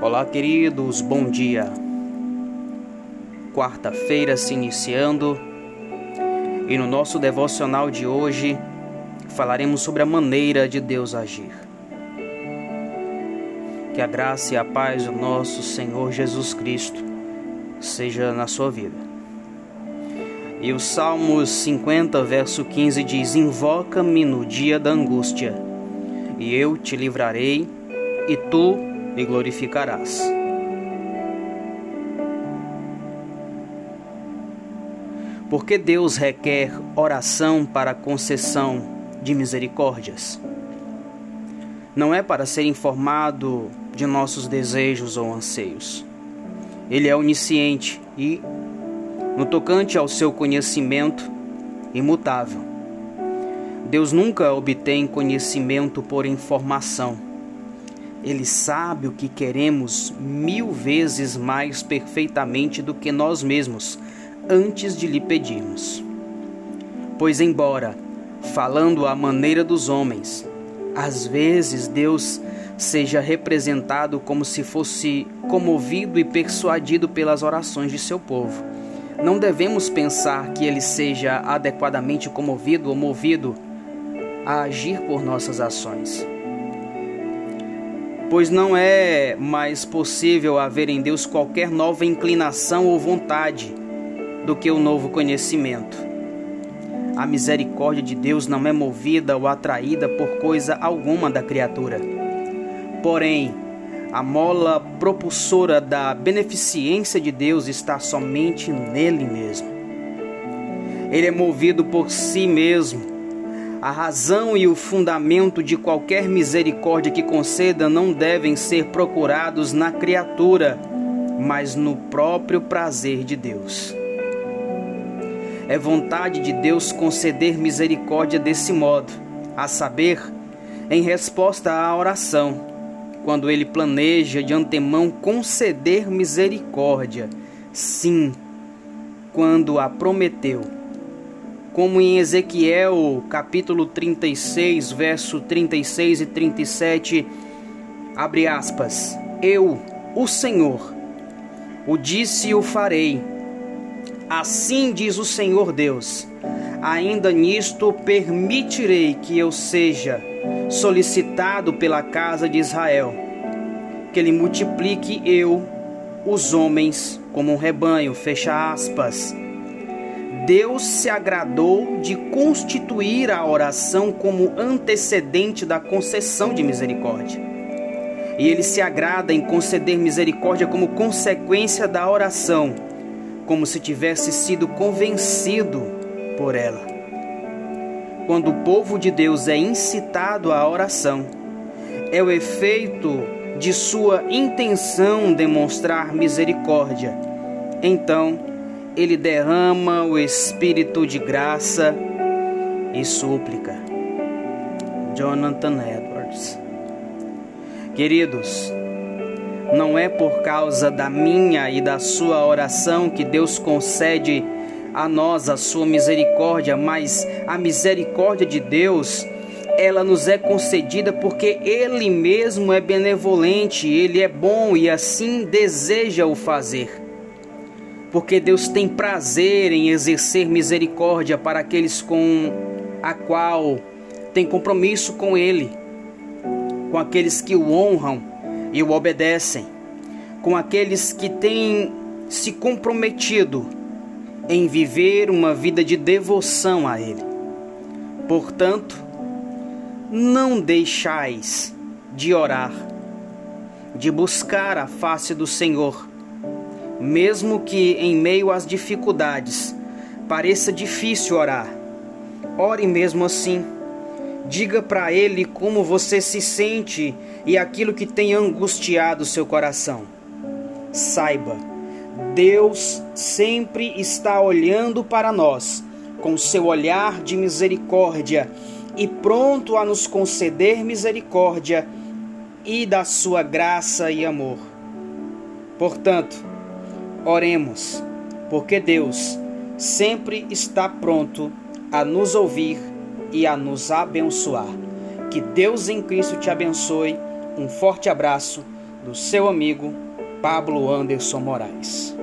Olá, queridos, bom dia. Quarta-feira se iniciando e no nosso devocional de hoje falaremos sobre a maneira de Deus agir. Que a graça e a paz do nosso Senhor Jesus Cristo seja na sua vida. E o Salmos 50, verso 15 diz: Invoca-me no dia da angústia, e eu te livrarei, e tu me glorificarás. Porque Deus requer oração para concessão de misericórdias. Não é para ser informado de nossos desejos ou anseios. Ele é onisciente e, no tocante ao seu conhecimento, imutável. Deus nunca obtém conhecimento por informação ele sabe o que queremos mil vezes mais perfeitamente do que nós mesmos, antes de lhe pedirmos. Pois, embora, falando à maneira dos homens, às vezes Deus seja representado como se fosse comovido e persuadido pelas orações de seu povo. Não devemos pensar que ele seja adequadamente comovido ou movido a agir por nossas ações pois não é mais possível haver em Deus qualquer nova inclinação ou vontade do que o novo conhecimento. A misericórdia de Deus não é movida ou atraída por coisa alguma da criatura. Porém, a mola propulsora da beneficência de Deus está somente nele mesmo. Ele é movido por si mesmo a razão e o fundamento de qualquer misericórdia que conceda não devem ser procurados na criatura, mas no próprio prazer de Deus. É vontade de Deus conceder misericórdia desse modo, a saber, em resposta à oração, quando ele planeja de antemão conceder misericórdia, sim, quando a prometeu como em Ezequiel capítulo 36, verso 36 e 37, abre aspas, eu, o Senhor, o disse e o farei. Assim diz o Senhor Deus: ainda nisto permitirei que eu seja solicitado pela casa de Israel, que ele multiplique eu os homens como um rebanho, fecha aspas. Deus se agradou de constituir a oração como antecedente da concessão de misericórdia. E ele se agrada em conceder misericórdia como consequência da oração, como se tivesse sido convencido por ela. Quando o povo de Deus é incitado à oração, é o efeito de sua intenção demonstrar misericórdia. Então, ele derrama o espírito de graça e súplica. Jonathan Edwards. Queridos, não é por causa da minha e da sua oração que Deus concede a nós a sua misericórdia, mas a misericórdia de Deus, ela nos é concedida porque ele mesmo é benevolente, ele é bom e assim deseja o fazer porque Deus tem prazer em exercer misericórdia para aqueles com a qual tem compromisso com Ele, com aqueles que o honram e o obedecem, com aqueles que têm se comprometido em viver uma vida de devoção a Ele. Portanto, não deixais de orar, de buscar a face do Senhor mesmo que em meio às dificuldades pareça difícil orar. Ore mesmo assim. Diga para Ele como você se sente e aquilo que tem angustiado seu coração. Saiba, Deus sempre está olhando para nós com seu olhar de misericórdia e pronto a nos conceder misericórdia e da sua graça e amor. Portanto, Oremos, porque Deus sempre está pronto a nos ouvir e a nos abençoar. Que Deus em Cristo te abençoe. Um forte abraço. do seu amigo Pablo Anderson Moraes.